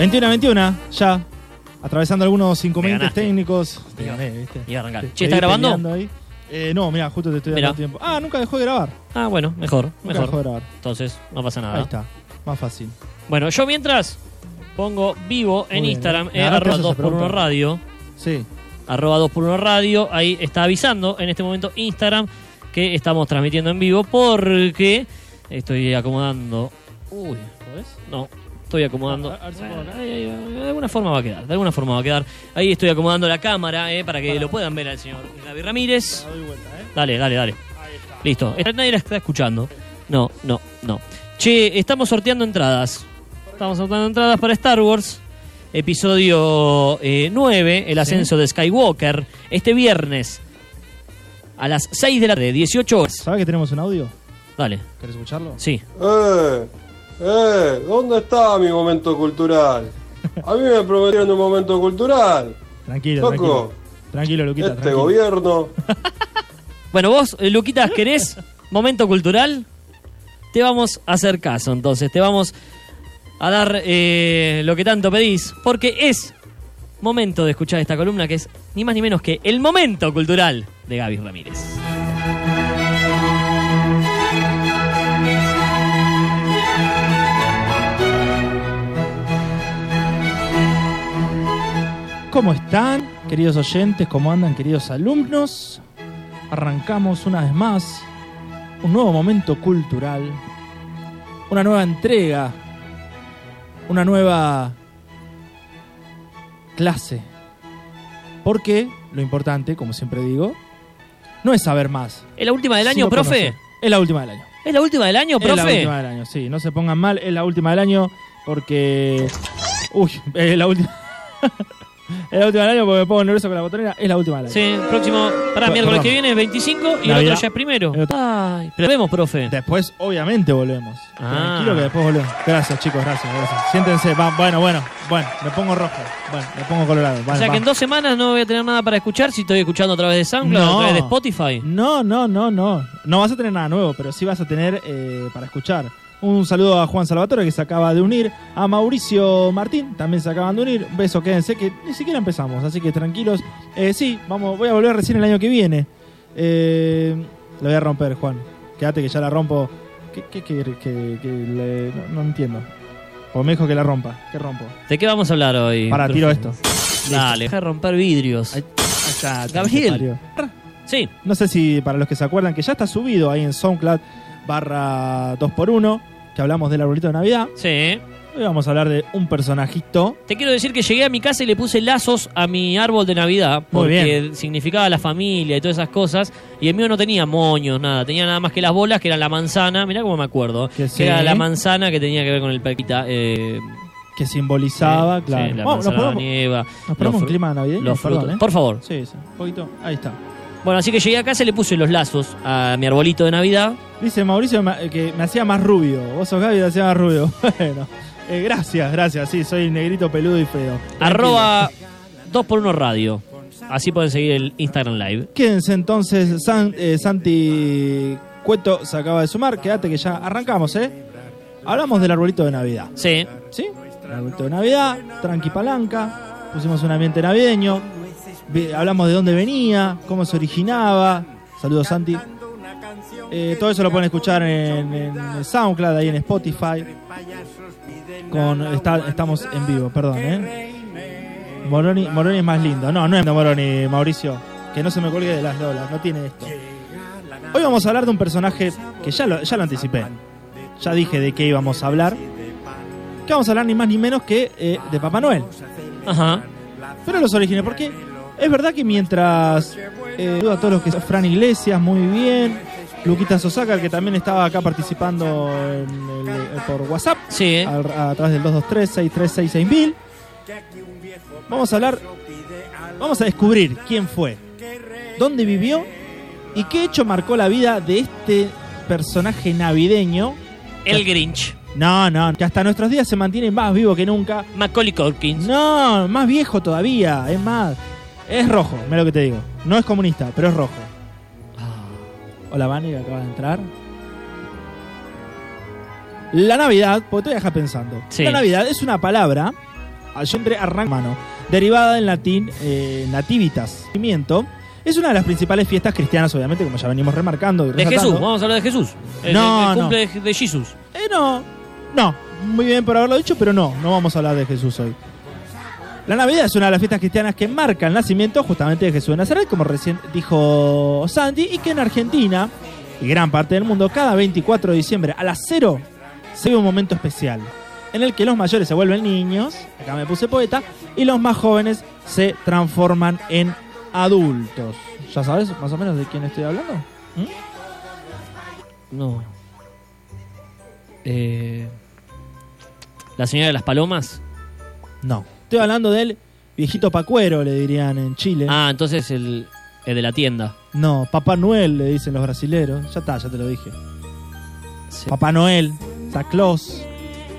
21 a 21, ya. Atravesando algunos inconvenientes técnicos. Te gané, ¿viste? iba a arrancar. Te- Che, te ¿está grabando? ahí. Eh, no, mira, justo te estoy dando Mirá. tiempo. Ah, nunca dejó de grabar. Ah, bueno, mejor, Nunca dejó de mejor. grabar. Entonces, no pasa nada. Ahí está, más fácil. Bueno, yo mientras pongo vivo en bien, Instagram, arroba te haces 2x1 pregunta. radio. Sí. arroba 2x1 radio. Ahí está avisando en este momento Instagram que estamos transmitiendo en vivo porque estoy acomodando. Uy, ¿podés? No. Estoy acomodando. De alguna forma va a quedar. De alguna forma va a quedar. Ahí estoy acomodando la cámara eh, para que lo puedan ver al señor Gaby Ramírez. ¿eh? Dale, dale, dale. Listo. Eh, Nadie la está escuchando. No, no, no. Che, estamos sorteando entradas. Estamos sorteando entradas para Star Wars. Episodio eh, 9, el ascenso de Skywalker. Este viernes a las 6 de la tarde, 18 horas. ¿Sabes que tenemos un audio? Dale, ¿Querés escucharlo? sí. Eh, eh, ¿dónde está mi momento cultural? A mí me prometieron un momento cultural. Tranquilo, Loco. tranquilo. Tranquilo, Luquita. Este tranquilo. gobierno. Bueno, vos, eh, Luquitas, ¿querés momento cultural? Te vamos a hacer caso, entonces. Te vamos a dar eh, lo que tanto pedís. Porque es momento de escuchar esta columna que es ni más ni menos que el momento cultural de Gaby Ramírez. ¿Cómo están, queridos oyentes? ¿Cómo andan, queridos alumnos? Arrancamos una vez más un nuevo momento cultural, una nueva entrega, una nueva clase. Porque lo importante, como siempre digo, no es saber más. ¿Es la última del año, profe? conocer. Es la última del año. ¿Es la última del año, Es la profe? última del año, sí. No se pongan mal, es la última del año porque... Uy, es la última... es la última del año porque me pongo nervioso con la botonera. Es la última del año. Sí, próximo. Para Bueno, miércoles perdón. que viene es 25 y el Navidad. otro ya es primero. El otro- Ay, pero vemos, profe. Después, obviamente, volvemos. Ah. Tranquilo que después volvemos. Gracias, chicos, gracias, gracias. Siéntense, va, bueno, bueno, bueno, me pongo rojo. Bueno, me pongo colorado. o Bueno, sea que va. en dos semanas no voy a tener nada para escuchar si estoy escuchando a través de SoundCloud, No. a través de Spotify. No, no, no, no. No vas a tener nada nuevo, pero sí vas a tener eh, para escuchar. Un saludo a Juan Salvatore que se acaba de unir, a Mauricio Martín también se acaban de unir. Beso, quédense que ni siquiera empezamos, así que tranquilos. Eh, sí, vamos, voy a volver recién el año que viene. Eh, lo voy a romper, Juan. Quédate que ya la rompo. ¿Qué, qué, qué- le- no, no entiendo. Pues me dijo que la rompa. ¿Qué rompo? ¿De qué vamos a hablar hoy? Para, tiro esto. Dale, deja de romper vidrios. Está, Gabriel. Sí, No sé si para los que se acuerdan que ya está subido ahí en SoundCloud barra 2x1, que hablamos del arbolito de Navidad. sí. Hoy vamos a hablar de un personajito. Te quiero decir que llegué a mi casa y le puse lazos a mi árbol de Navidad Muy porque significaba la familia y todas esas cosas. Y el mío no tenía moños, nada. Tenía nada más que las bolas, que eran la manzana. Mirá cómo me acuerdo. Que Que, sí. era la manzana que tenía que ver con el perquita. Eh, Que simbolizaba, sí, claro. sí, la Vamos, nos nieva. nos ponemos los un clima navideño, los perdón, frutos. ¿eh? Por favor. Sí, sí, un poquito. Ahí está. Bueno, así que llegué a casa y le puse los lazos a mi arbolito de Navidad. Dice Mauricio ma- que me hacía más rubio. Vos sos Gaby y te hacía más rubio. Bueno, eh, gracias, gracias. Sí, soy negrito, peludo y feo. Arroba 2x1 radio. Así pueden seguir el Instagram Live. Quédense entonces, San- eh, Santi Cueto se acaba de sumar. Quédate que ya arrancamos, ¿eh? Hablamos del arbolito de Navidad. Sí. ¿Sí? El arbolito de Navidad, tranqui palanca. Pusimos un ambiente navideño. vi- Hablamos de dónde venía, cómo se originaba. Saludos, Santi. Eh, todo eso lo pueden escuchar en, en SoundCloud, ahí en Spotify. Con, está- estamos en vivo, perdón, ¿eh? Moroni, Moroni es más lindo. No, no es Moroni, Mauricio. Que no se me cuelgue de las lolas, no tiene esto. Hoy vamos a hablar de un personaje que ya lo, ya lo anticipé. Ya dije de qué íbamos a hablar. Que vamos a hablar ni más ni menos que eh, de Papá Noel. Ajá. Pero los orígenes, porque es verdad que mientras eh, a todos los que Fran Iglesias, muy bien. Luquita Sosaka, que también estaba acá participando en el- eh, por WhatsApp, Sí. a, través del 223-6366000. Vamos a hablar, vamos a descubrir quién fue, dónde vivió y qué hecho marcó la vida de este personaje navideño. El Grinch. No, no, que hasta nuestros días se mantiene más vivo que nunca. Macaulay Culkin. No, más viejo todavía, es más. Es rojo, mira lo que te digo. No es comunista, pero es rojo. Hola, Vani, que acaba de entrar. La Navidad, porque te voy a dejar pensando. Sí. La Navidad es una palabra Allendre arrancano, derivada en latín eh, nativitas. Nacimiento. Es una de las principales fiestas cristianas, obviamente, como ya venimos remarcando. Y De. Jesús, vamos a hablar de Jesús. El, No, el- el no. cumple de, de Jesús. Eh, no, no. Muy bien por haberlo dicho, pero no, no vamos a hablar de Jesús hoy. La Navidad es una de las fiestas cristianas que marca el nacimiento justamente de Jesús de Nazaret, como recién dijo Sandy, y que en Argentina y gran parte del mundo, cada 24 de diciembre a las 0 se vive un momento especial, en el que los mayores se vuelven niños, acá me puse poeta, y los más jóvenes se transforman en adultos. ¿Ya sabes más o menos de quién estoy hablando? ¿Mm? No. Eh, la señora de las palomas. No. Estoy hablando del viejito pacuero, le dirían en Chile. Ah, entonces el, el de la tienda. No, Papá Noel, le dicen los brasileros. Ya está, ya te lo dije. Sí. Papá Noel, Santa Claus,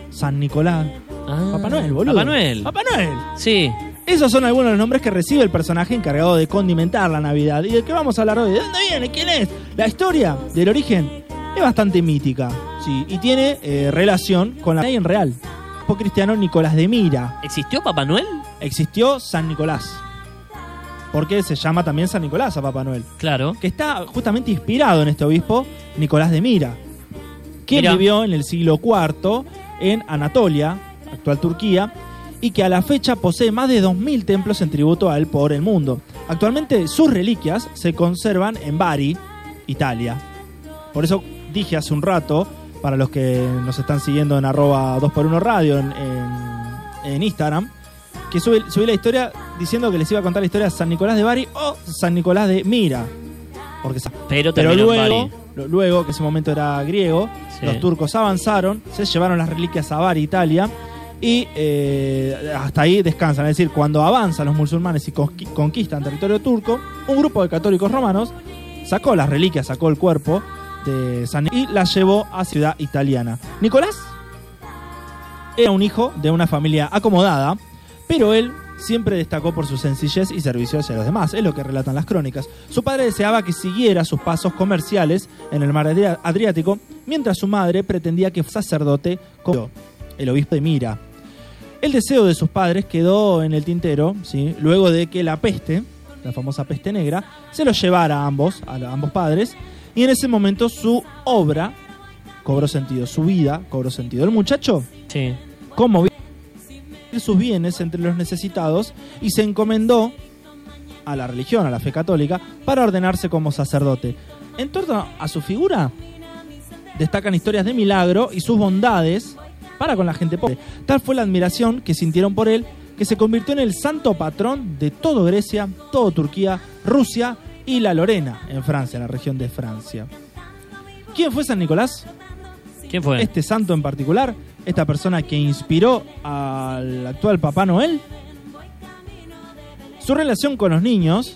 San Nicolás. Ah, Papá Noel, boludo. Papá Noel. Papá Noel. Sí. Esos son algunos de los nombres que recibe el personaje encargado de condimentar la Navidad. ¿Y de qué vamos a hablar hoy? ¿De dónde viene? ¿Quién es? La historia del origen es bastante mítica. Sí, y tiene eh, relación con la ley en real. Cristiano Nicolás de Mira. ¿Existió Papá Noel? Existió San Nicolás. Porque se llama también San Nicolás a Papá Noel. Claro. que está justamente inspirado en este obispo Nicolás de Mira, que Mirá. vivió en el siglo IV en Anatolia, actual Turquía, y que a la fecha posee más de 2.000 templos en tributo a él por el mundo. Actualmente sus reliquias se conservan en Bari, Italia. Por eso dije hace un rato, para los que nos están siguiendo en arroba 2x1 radio en, en- en Instagram, que subí, subí la historia diciendo que les iba a contar la historia de San Nicolás de Bari o San Nicolás de Mira. Porque Pero, pero luego, luego, que ese momento era griego, Sí. los turcos avanzaron, se llevaron las reliquias a Bari, Italia, y eh, hasta ahí descansan. Es decir, cuando avanzan los musulmanes y conqui- conquistan territorio turco, un grupo de católicos romanos sacó las reliquias, sacó el cuerpo de y las llevó a ciudad italiana. Nicolás era un hijo de una familia acomodada, pero él siempre destacó por su sencillez y servicio hacia los demás, es lo que relatan las crónicas. Su padre deseaba que siguiera sus pasos comerciales en el mar Adriático, mientras su madre pretendía que fuera sacerdote como el obispo de Mira. El deseo de sus padres quedó en el tintero, luego de que la peste, la famosa peste negra, se los llevara a ambos, a ambos padres, y en ese momento su obra cobró sentido, su vida cobró sentido. El muchacho Sí. cómo sus bienes entre los necesitados y se encomendó a la religión, a la fe católica, para ordenarse como sacerdote. En torno a su figura, destacan historias de milagro y sus bondades para con la gente pobre. Tal fue la admiración que sintieron por él que se convirtió en el santo patrón de todo Grecia, todo Turquía, Rusia y la Lorena, en Francia, la región de Francia. ¿Quién fue San Nicolás? ¿Quién fue? este santo en particular, esta persona que inspiró al actual Papá Noel, su relación con los niños,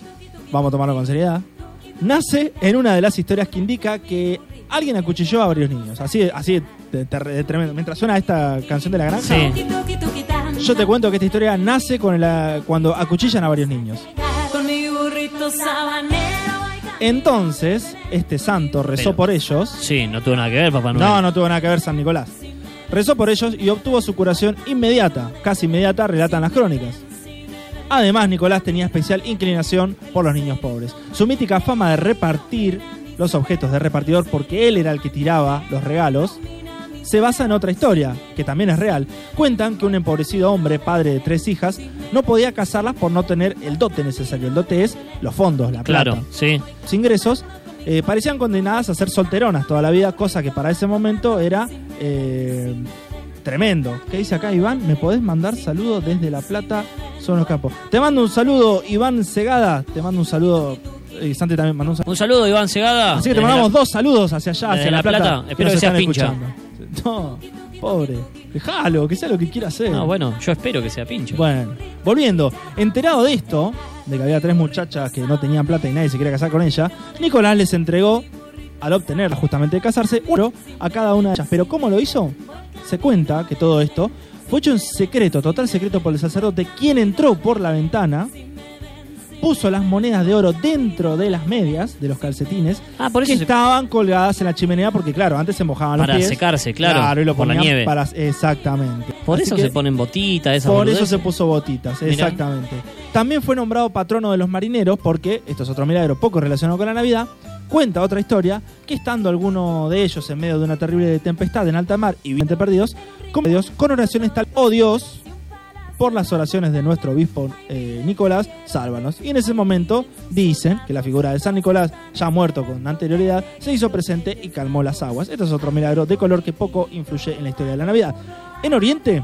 vamos a tomarlo con seriedad, nace en una de las historias que indica que alguien acuchilló a varios niños. Así, así de, de- de tremendo. Mientras suena esta canción de la granja, Sí. yo te cuento que esta historia nace con el- cuando acuchillan a varios niños. Con mi burrito sabanero. Entonces, este santo rezó Pero- por ellos. Sí, no tuvo nada que ver Papá Noel. No, no tuvo nada que ver San Nicolás. Rezó por ellos y obtuvo su curación inmediata, casi inmediata, relatan las crónicas. Además, Nicolás tenía especial inclinación por los niños pobres. Su mítica fama de repartir los objetos de repartidor, porque él era el que tiraba los regalos, se basa en otra historia, que también es real. Cuentan que un empobrecido hombre, padre de tres hijas, no podía casarlas por no tener el dote necesario. El dote es los fondos, la plata Claro, sí. sus ingresos, eh, parecían condenadas a ser solteronas toda la vida, cosa que para ese momento era eh, tremendo. ¿Qué dice acá Iván? ¿Me podés mandar saludos desde La Plata? Son los capos. Te mando un saludo, Iván Segada. Te mando un saludo. Y Santi también mandó un saludo. Un saludo, Iván Segada. Así que te mandamos la- dos saludos hacia allá, hacia La La Plata. Plata. Espero que sea están pincha. escuchando. No, pobre. Déjalo, que sea lo que quiera hacer. No, bueno, yo espero que sea pincho. Bueno, volviendo, enterado de esto, de que había tres muchachas que no tenían plata y nadie se quería casar con ella, Nicolás les entregó, al obtener justamente de casarse, uno a cada una de ellas. Pero ¿cómo lo hizo? Se cuenta que todo esto fue hecho en secreto, total secreto por el sacerdote, quien entró por la ventana, puso las monedas de oro dentro de las medias, de los calcetines, Ah, por eso que se- estaban colgadas en la chimenea, porque claro, antes se mojaban los Para pies. secarse, claro, y lo por la nieve. para- exactamente. Por Así eso se ponen botitas, esas por eso se puso botitas, Mirá. exactamente. También fue nombrado patrono de los marineros porque, esto es otro milagro poco relacionado con la Navidad, cuenta otra historia que estando alguno de ellos en medio de una terrible tempestad en alta mar y viviente perdidos, como Dios, con oraciones tal, oh Dios, por las oraciones de nuestro obispo eh, Nicolás, sálvanos. Y en ese momento dicen que la figura de San Nicolás, ya muerto con anterioridad, se hizo presente y calmó las aguas. Esto es otro milagro de color que poco influye en la historia de la Navidad. En Oriente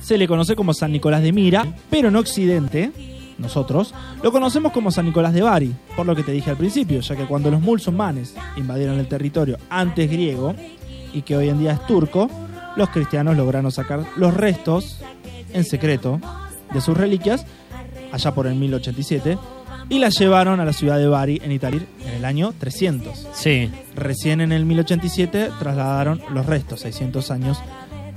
se le conoce como San Nicolás de Mira, pero en Occidente, nosotros, lo conocemos como San Nicolás de Bari, por lo que te dije al principio, ya que cuando los musulmanes invadieron el territorio antes griego y que hoy en día es turco, los cristianos lograron sacar los restos en secreto de sus reliquias allá por el 1087 y las llevaron a la ciudad de Bari en Italia en el año 300. Sí. Recién en el 1087 trasladaron los restos, 600 años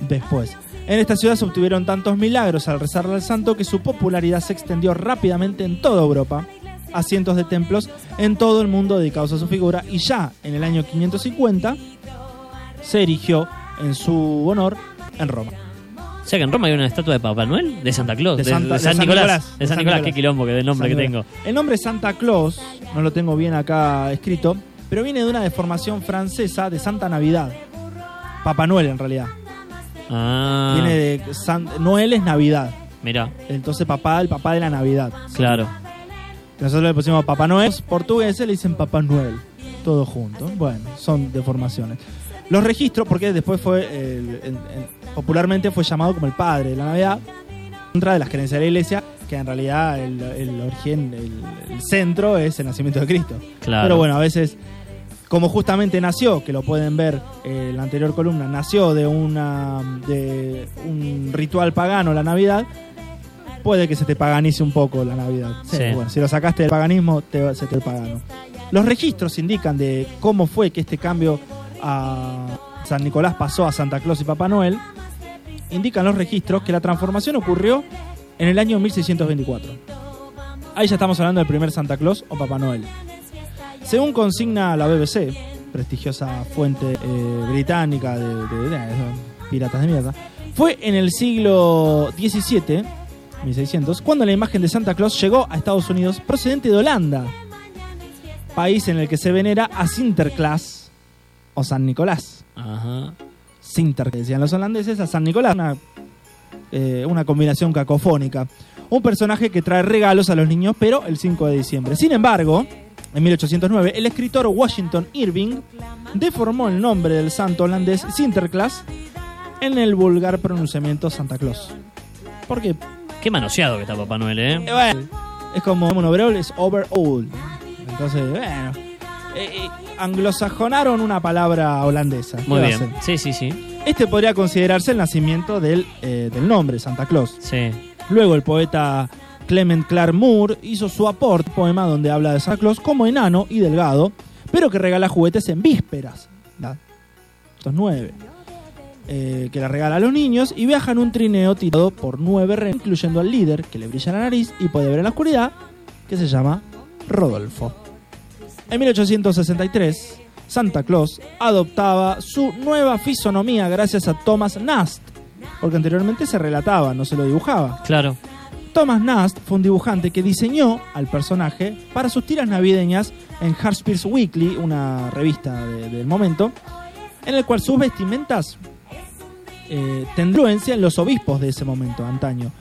después. En esta ciudad se obtuvieron tantos milagros al rezarle al santo que su popularidad se extendió rápidamente en toda Europa a cientos de templos en todo el mundo dedicados a su figura y ya en el año 550 se erigió en su honor en Roma. O sea que en Roma hay una estatua de Papá Noel, de Santa Claus, De de, Santa- de de San, Nicolás. Nicolás, De San Nicolás, qué quilombo que del nombre que tengo. El nombre Santa Claus, no lo tengo bien acá escrito, pero viene de una deformación francesa de Santa Navidad. Papá Noel en realidad. Ah, Viene de San- Noel es Navidad. mira, Entonces papá, el papá de la Navidad. claro. Nosotros le pusimos Papá Noel. Portugueses le dicen Papá Noel. Todo junto. Bueno, son deformaciones. Los registros, porque después fue, el- el- el- popularmente fue llamado como el padre de la Navidad, contra de las creencias de la iglesia, que en realidad el, el origen, el, el centro es el nacimiento de Cristo. Claro. Pero bueno, a veces, como justamente nació, que lo pueden ver eh, en la anterior columna, nació de, una, de un ritual pagano la Navidad, puede que se te paganice un poco la Navidad. Sí, Sí. Bueno, si lo sacaste del paganismo, te, se te pagano. Los registros indican de cómo fue que este cambio a San Nicolás pasó a Santa Claus y Papá Noel. Indican los registros que la transformación ocurrió en el año 1624. Ahí ya estamos hablando del primer Santa Claus o Papá Noel. Según consigna la BBC, prestigiosa fuente eh, británica de, de- de- de- piratas de mierda, fue en el siglo XVII, 1600, cuando la imagen de Santa Claus llegó a Estados Unidos procedente de Holanda, país en el que se venera a Sinterklaas o San Nicolás. Ajá. Sinter, que decían los holandeses, a San Nicolás. Una, eh, una combinación cacofónica. Un personaje que trae regalos a los niños, pero el 5 de diciembre. Sin embargo, en 1809, el escritor Washington Irving deformó el nombre del santo holandés Sinterklaas en el vulgar pronunciamiento Santa Claus. Porque, Qué manoseado que está Papá Noel, ¿eh? eh, bueno, es como un overall, es overall. Entonces, bueno. eh, anglosajonaron una palabra holandesa. ¿Qué Muy bien. Sí, sí, sí. Este podría considerarse el nacimiento del, eh, del nombre, Santa Claus. Sí. Luego el poeta Clement Clark Moore hizo su aporte, poema donde habla de Santa Claus como enano y delgado, pero que regala juguetes en vísperas. Estos nueve. Eh, que la regala a los niños y viaja en un trineo tirado por nueve renos, incluyendo al líder, que le brilla la nariz y puede ver en la oscuridad, que se llama Rodolfo. En 1863, Santa Claus adoptaba su nueva fisonomía gracias a Thomas Nast, porque anteriormente se relataba, no se lo dibujaba. Claro. Thomas Nast fue un dibujante que diseñó al personaje para sus tiras navideñas en Harper's Weekly, una revista de- del momento, en el cual sus vestimentas eh, tendrían influencia en los obispos de ese momento, antaño,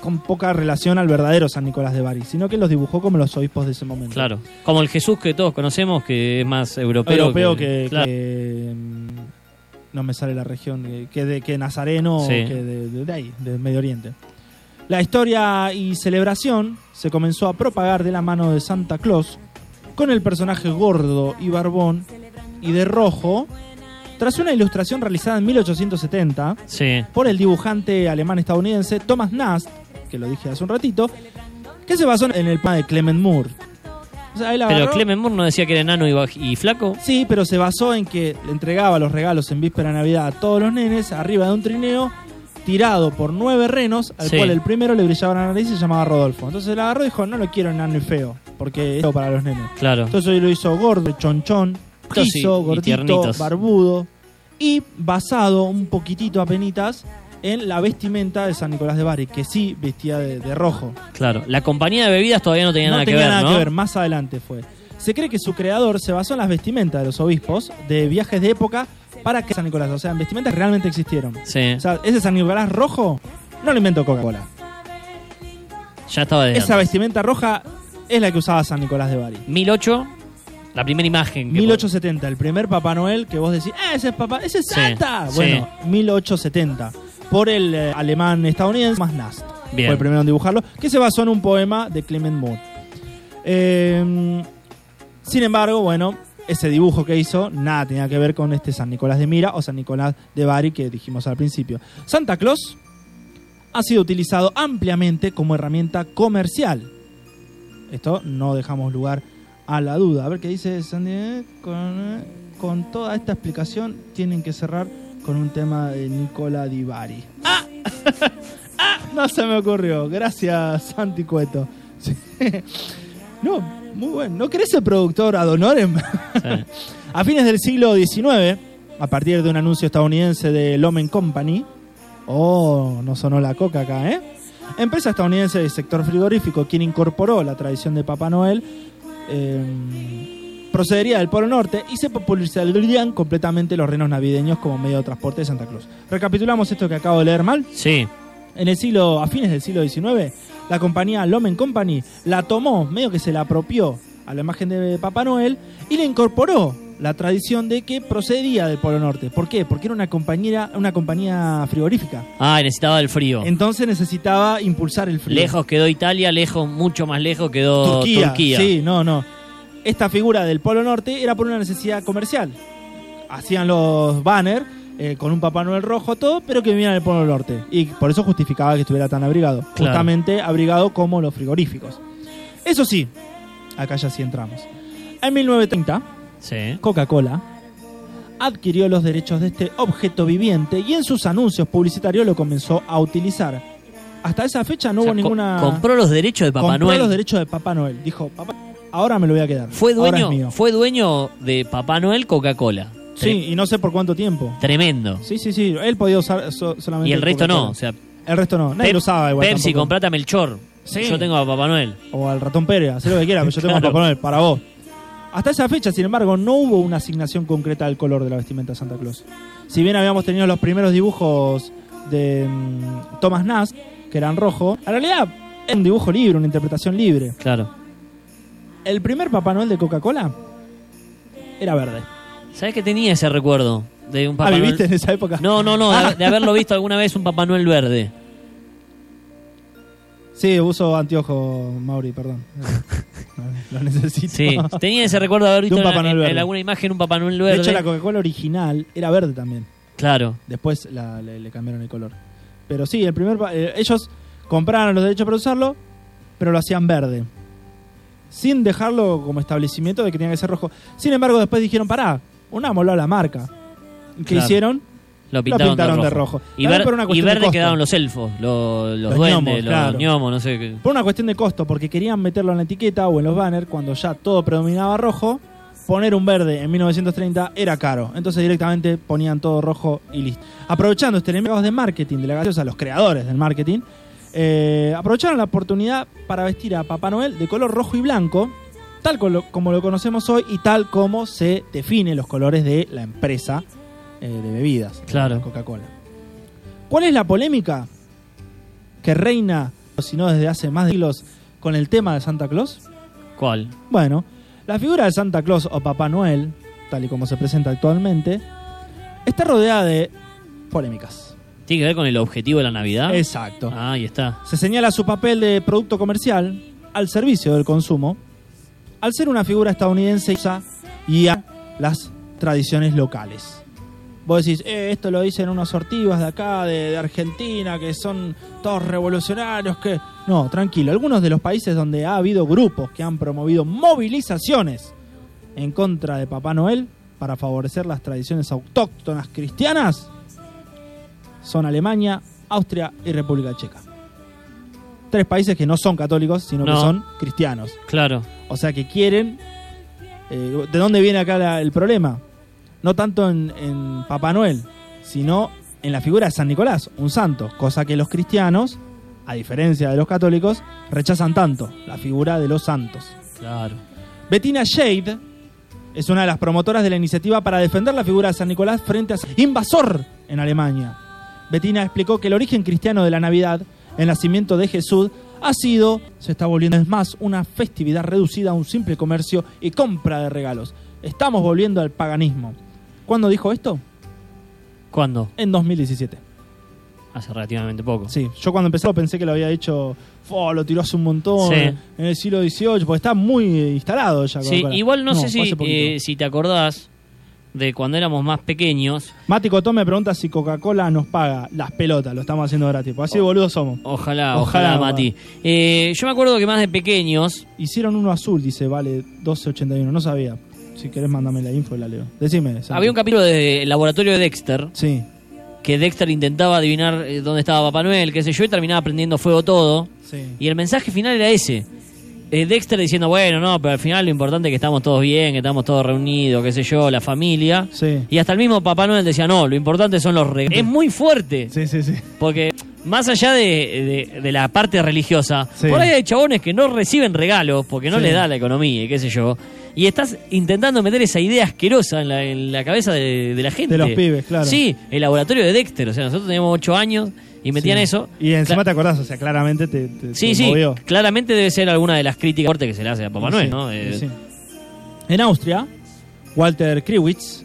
con poca relación al verdadero San Nicolás de Bari, sino que los dibujó como los obispos de ese momento. Claro. Como el Jesús que todos conocemos, que es más europeo. europeo que, claro. que, mm, no me sale la región eh, que de que nazareno Sí. que de, de- de ahí del Medio Oriente la historia y celebración se comenzó a propagar de la mano de Santa Claus con el personaje gordo y barbón y de rojo tras una ilustración realizada en 1870 Sí. por el dibujante alemán estadounidense Thomas Nast que lo dije hace un ratito que se basó en el plan de Clement Moore O sea, él Pero Clement Moore no decía que era enano y, y flaco. Sí, pero se basó en que le entregaba los regalos en víspera de Navidad a todos los nenes arriba de un trineo tirado por nueve renos, al Sí. cual el primero le brillaba la nariz y se llamaba Rodolfo. Entonces él agarró y dijo, no lo quiero enano y feo, porque es feo para los nenes. Claro. Entonces hoy lo hizo gordo, chonchón, Y gordito, barbudo y basado un poquitito apenitas en la vestimenta de San Nicolás de Bari, que sí vestía de, de rojo. Claro. La compañía de bebidas todavía no tenía no nada tenía que ver, nada ¿no? que ver, más adelante fue. Se cree que su creador se basó en las vestimentas de los obispos de viajes de época para que San Nicolás, o sea, en vestimentas que realmente existieron. Sí. O sea, ese San Nicolás rojo no lo inventó Coca-Cola. ya estaba de Esa vestimenta roja es la que usaba San Nicolás de Bari. 1008, la primera imagen. que 1870, el primer Papá Noel que vos decís, ¡ah, ese es Papá, ese es Sí, Santa! sí. Bueno, 1870, por el eh, alemán estadounidense Thomas Nast. Bien. Fue el primero en dibujarlo, que se basó en un poema de Clement Moore. Eh, sin embargo, bueno, ese dibujo que hizo nada tenía que ver con este San Nicolás de Mira o San Nicolás de Bari que dijimos al principio. Santa Claus ha sido utilizado ampliamente como herramienta comercial. Esto no dejamos lugar a la duda. A ver qué dice Sandy. eh, Con, con toda esta explicación tienen que cerrar con un tema de Nicola Di Bari. ¡Ah! ¡Ah! No se me ocurrió. Gracias, Santi Cueto. Sí. No, muy bueno. ¿No querés ser productor ad honorem? Sí. A fines del siglo XIX, a partir de un anuncio estadounidense de Lomen Company, oh, no sonó la coca acá, ¿eh? Empresa estadounidense del sector frigorífico, quien incorporó la tradición de Papá Noel, eh, procedería del Polo Norte y se popularizarían completamente los renos navideños como medio de transporte de Santa Claus. Recapitulamos esto que acabo de leer mal. Sí. En el siglo, a fines del siglo XIX, la compañía Lomen Company la tomó, medio que se la apropió a la imagen de Papá Noel y le incorporó la tradición de que procedía del Polo Norte. ¿Por qué? Porque era una compañía, una compañía frigorífica. Ah, necesitaba el frío. Entonces necesitaba impulsar el frío. Lejos quedó Italia, lejos, mucho más lejos quedó Turquía. Turquía. Sí, no, no. Esta figura del Polo Norte era por una necesidad comercial. Hacían los banners eh, con un Papá Noel rojo, todo, pero que vivían en el Polo Norte. Y por eso justificaba que estuviera tan abrigado. Claro. Justamente abrigado como los frigoríficos. Eso sí, acá ya sí entramos. En 1930, Sí. Coca-Cola adquirió los derechos de este objeto viviente y en sus anuncios publicitarios lo comenzó a utilizar. Hasta esa fecha no O sea, hubo co- ninguna compró los derechos de Papá compró Noel. los derechos de Papá Noel. Dijo, papá, ahora me lo voy a quedar. Fue dueño, fue dueño de Papá Noel Coca-Cola. Sí, y no sé por cuánto tiempo. Tremendo. Sí, sí, sí. Él podía usar so- solamente. Y el resto no. O sea, El resto no. Nadie lo usaba igual. Pepsi, tampoco. comprate a Melchor. Sí. Yo tengo a Papá Noel. O al ratón Pérez, haz lo que quieras, pero yo tengo a. Papá Noel para vos. Hasta esa fecha, sin embargo, no hubo una asignación concreta del color de la vestimenta de Santa Claus. Si bien habíamos tenido los primeros dibujos de mm, Thomas Nass, que eran rojo, en realidad era un dibujo libre, una interpretación libre. Claro. El primer Papá Noel de Coca-Cola era verde. ¿Sabes que tenía ese recuerdo? De un Papá ah, Noel. ¿viviste en esa época? No, no, no, de, Ah. de haberlo visto alguna vez un Papá Noel verde. Sí, uso anteojo, Mauri, perdón. Lo necesito. Sí, tenía ese recuerdo de haber De visto un en, Noel en- verde. alguna imagen un Papá Noel De hecho, la Coca-Cola original era verde también. Claro. Después la- le, le cambiaron el color. Pero sí, el primer pa- eh, ellos compraron los derechos para usarlo, pero lo hacían verde. Sin dejarlo como establecimiento de que tenía que ser rojo. Sin embargo, después dijeron, pará, unámoslo a la marca. ¿Y ¿Qué Claro. hicieron? Lo pintaron, pintaron de de rojo. Y, ver- y verde quedaron los elfos, los, los, Los duendes, gnomos, los claro. gnomos, no sé qué. Por una cuestión de costo, porque querían meterlo en la etiqueta o en los banners cuando ya todo predominaba rojo. Poner un verde en 1930 era caro. Entonces directamente ponían todo rojo y listo. Aprovechando este elemento de marketing de la gaseosa, los creadores del marketing, eh, aprovecharon la oportunidad para vestir a Papá Noel de color rojo y blanco, tal como lo, como lo conocemos hoy y tal como se definen los colores de la empresa eh, de bebidas, Claro. Coca-Cola. ¿Cuál es la polémica que reina, si no desde hace más de siglos, con el tema de Santa Claus? ¿Cuál? Bueno, la figura de Santa Claus o Papá Noel, tal y como se presenta actualmente, está rodeada de polémicas. ¿Tiene que ver con el objetivo de la Navidad? Exacto. Ah, ahí está. Se señala su papel de producto comercial al servicio del consumo, al ser una figura estadounidense y a las tradiciones locales. Vos decís, eh, esto lo dicen unos sortivas de acá, de, de Argentina, que son todos revolucionarios, que... No, tranquilo. Algunos de los países donde ha habido grupos que han promovido movilizaciones en contra de Papá Noel para favorecer las tradiciones autóctonas cristianas son Alemania, Austria y República Checa. Tres países que no son católicos, sino que son cristianos. Claro. O sea que quieren... eh, ¿De dónde viene acá la- el problema? No tanto en, en Papá Noel, sino en la figura de San Nicolás, un santo, cosa que los cristianos, a diferencia de los católicos, rechazan tanto, la figura de los santos. Claro. Bettina Shade es una de las promotoras de la iniciativa para defender la figura de San Nicolás frente a invasor en Alemania. Bettina explicó que el origen cristiano de la Navidad, el nacimiento de Jesús, ha sido, se está volviendo es más, una festividad reducida a un simple comercio y compra de regalos. Estamos volviendo al paganismo. ¿Cuándo dijo esto? ¿Cuándo? En 2017. Hace relativamente poco. Sí, yo cuando empezó pensé que lo había dicho, "Fo, lo tiró hace un montón Sí. en el siglo XVIII, porque está muy instalado ya. Sí, igual no, sé si, eh, si te acordás de cuando éramos más pequeños. Mati Cotón me pregunta si Coca-Cola nos paga las pelotas, lo estamos haciendo gratis. Pues así de boludos somos. Ojalá, Ojalá, ojalá, Mati. Eh, yo me acuerdo que más de pequeños, Hicieron uno azul, dice, vale 12.81. No sabía. Si querés, mándame la info y la leo. Decime. Santi. había un capítulo de Laboratorio de Dexter, Sí, que Dexter intentaba adivinar eh, dónde estaba Papá Noel, qué sé yo, y terminaba prendiendo fuego todo. sí. Y el mensaje final era ese. Eh, Dexter diciendo, bueno, no, pero al final lo importante es que estamos todos bien, que estamos todos reunidos, qué sé yo, la familia. Sí. Y hasta el mismo Papá Noel decía, no, lo importante son los regalos. Es muy fuerte. Sí, sí, sí. Porque más allá de, de- de la parte religiosa, Sí. por ahí hay chabones que no reciben regalos porque no les da la economía y qué sé yo. Y estás intentando meter esa idea asquerosa en la, en la cabeza de, de la gente. De los pibes, claro. Sí, el laboratorio de Dexter. O sea, nosotros teníamos ocho años y metían Sí. eso. Y encima Cla- te acordás, o sea, claramente te, te, Sí, te sí, movió. claramente debe ser alguna de las críticas fuertes que se le hace a Papá Noel, Sí, ¿no? Eh, sí. En Austria, Walter Kriwitz.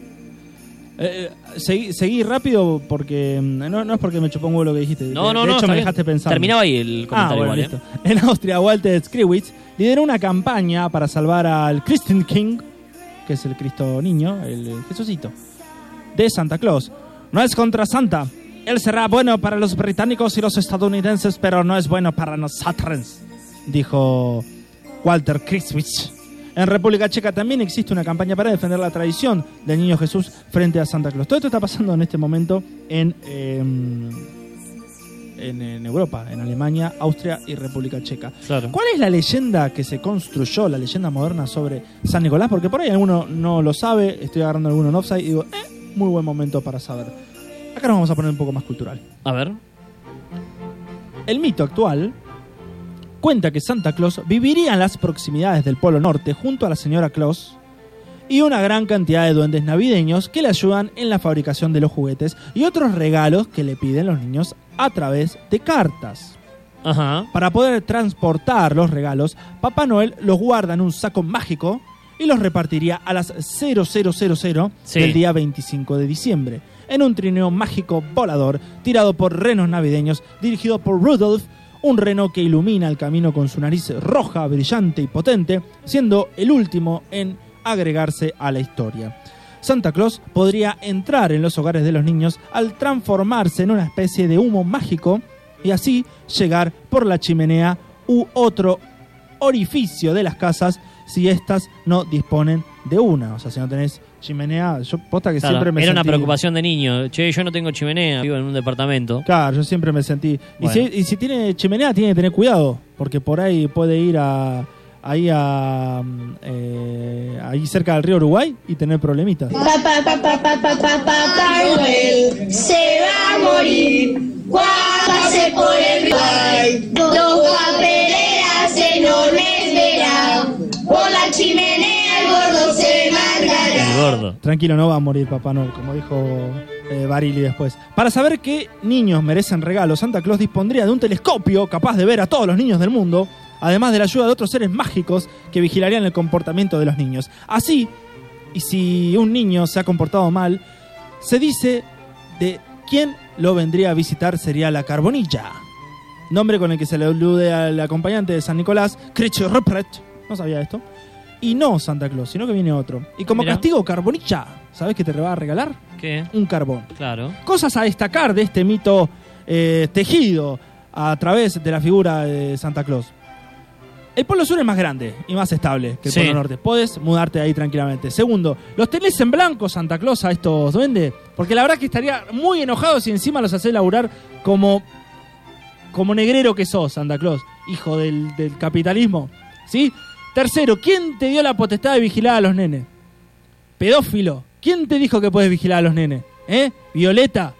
Eh, seguí, seguí rápido porque. mm, No, no es porque me chupó un huevo lo que dijiste. No, de, no, de no. hecho, está me bien. dejaste pensando. Terminaba ahí el Ah, comentario bueno, igual, ¿eh? En Austria, Walter Skriwitz lideró una campaña para salvar al Christian King, que es el Cristo niño, el, el Jesucito, de Santa Claus. No es contra Santa. Él será bueno para los británicos y los estadounidenses, pero no es bueno para nosotros, dijo Walter Kriwitz. En República Checa también existe una campaña para defender la tradición del niño Jesús frente a Santa Claus. Todo esto está pasando en este momento en, em, en, en Europa, en Alemania, Austria y República Checa. Claro. ¿Cuál es la leyenda que se construyó, la leyenda moderna sobre San Nicolás? Porque por ahí alguno no lo sabe, estoy agarrando alguno en offside y digo, eh, muy buen momento para saber. Acá nos vamos a poner un poco más cultural. A ver. El mito actual cuenta que Santa Claus viviría en las proximidades del Polo Norte junto a la señora Claus y una gran cantidad de duendes navideños que le ayudan en la fabricación de los juguetes y otros regalos que le piden los niños a través de cartas. Ajá. Para poder transportar los regalos, Papá Noel los guarda en un saco mágico y los repartiría a las 0000 Sí. del día 25 de diciembre, en un trineo mágico volador tirado por renos navideños dirigido por Rudolph, un reno que ilumina el camino con su nariz roja, brillante y potente, siendo el último en agregarse a la historia. Santa Claus podría entrar en los hogares de los niños al transformarse en una especie de humo mágico y así llegar por la chimenea u otro orificio de las casas si éstas no disponen de una. O sea, si no tenés chimenea, yo posta que Claro, siempre me Era una preocupación de niño. Che, yo no tengo chimenea, vivo en un departamento. Claro, yo siempre me sentí. Y, si, y si tiene chimenea, tiene que tener cuidado, porque por ahí puede ir a ahí a eh, ahí cerca del río Uruguay y tener problemitas. Papá, papá, papá, papá, papá Noel se va a morir por el río. Dos Tranquilo, no va a morir Papá Noel, como dijo eh, Barili después. Para saber qué niños merecen regalos, Santa Claus dispondría de un telescopio capaz de ver a todos los niños del mundo, además de la ayuda de otros seres mágicos que vigilarían el comportamiento de los niños. Así, y si un niño se ha comportado mal, se dice de quién lo vendría a visitar sería la Carbonilla, nombre con el que se le alude al acompañante de San Nicolás, Crecho Ruprecht, no sabía esto, y no Santa Claus, sino que viene otro. Y como castigo, Carbonilla, ¿sabes qué te va a regalar? ¿Qué? Un carbón. Claro. Cosas a destacar de este mito eh, tejido a través de la figura de Santa Claus. El Polo Sur es más grande y más estable que el Sí. Polo Norte. Podés mudarte ahí tranquilamente. Segundo, ¿los tenés en blanco, Santa Claus, a estos duendes? Porque la verdad que estaría muy enojado si encima los hacés laburar como, como negrero que sos, Santa Claus, hijo del, del capitalismo. ¿Sí? Tercero, ¿quién te dio la potestad de vigilar a los nenes? Pedófilo. ¿Quién te dijo que puedes vigilar a los nenes? ¿Eh? Violeta.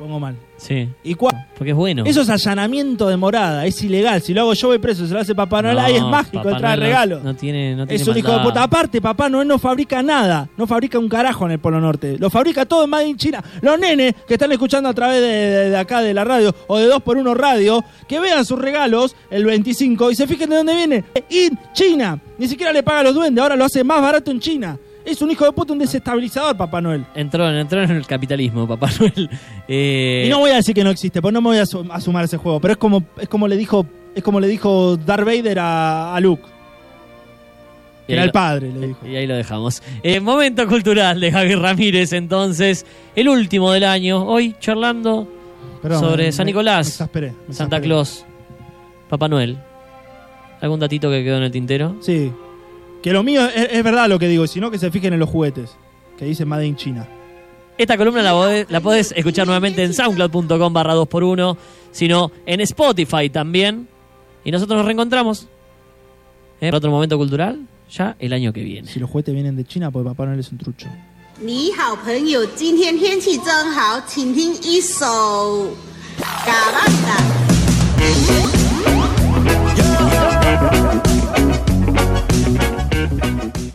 Pongo mal. Sí. ¿Y cuál? Porque es bueno. Eso es allanamiento de morada, es ilegal. Si lo hago yo voy preso, se lo hace Papá Noel, ahí es mágico, Papá trae Noel regalo. No, tiene, no tiene es un hijo de puta. Aparte, Papá Noel no fabrica nada, no fabrica un carajo en el Polo Norte. Lo fabrica todo en Made in China. Los nenes que están escuchando a través de, de- de acá de la radio o de 2x1 Radio, que vean sus regalos el 25 y se fijen de dónde viene. In China. Ni siquiera le paga a los duendes, ahora lo hace más barato en China. Es un hijo de puta, un desestabilizador, Papá Noel. Entró, entró en el capitalismo, Papá Noel. Eh, Y no voy a decir que no existe, porque no me voy a, su- a sumar a ese juego, pero es como, es como le dijo, es como le dijo Darth Vader a, a Luke. y Era el padre, le dijo. Y ahí lo dejamos. Eh, momento cultural de Javier Ramírez, entonces. El último del año. Hoy charlando Perdón, sobre me- San Nicolás, me exasperé, me Santa. Claus, Papá Noel. ¿Algún datito que quedó en el tintero? Sí. Que lo mío es, verdad lo que digo, sino que se fijen en los juguetes, que dice Made in China. Esta columna la, podés, escuchar nuevamente en soundcloud.com barra 2x1, sino en Spotify también. Y nosotros nos reencontramos ¿eh? en otro momento cultural ya el año que viene. Si los juguetes vienen de China, pues Papá Noel es un trucho.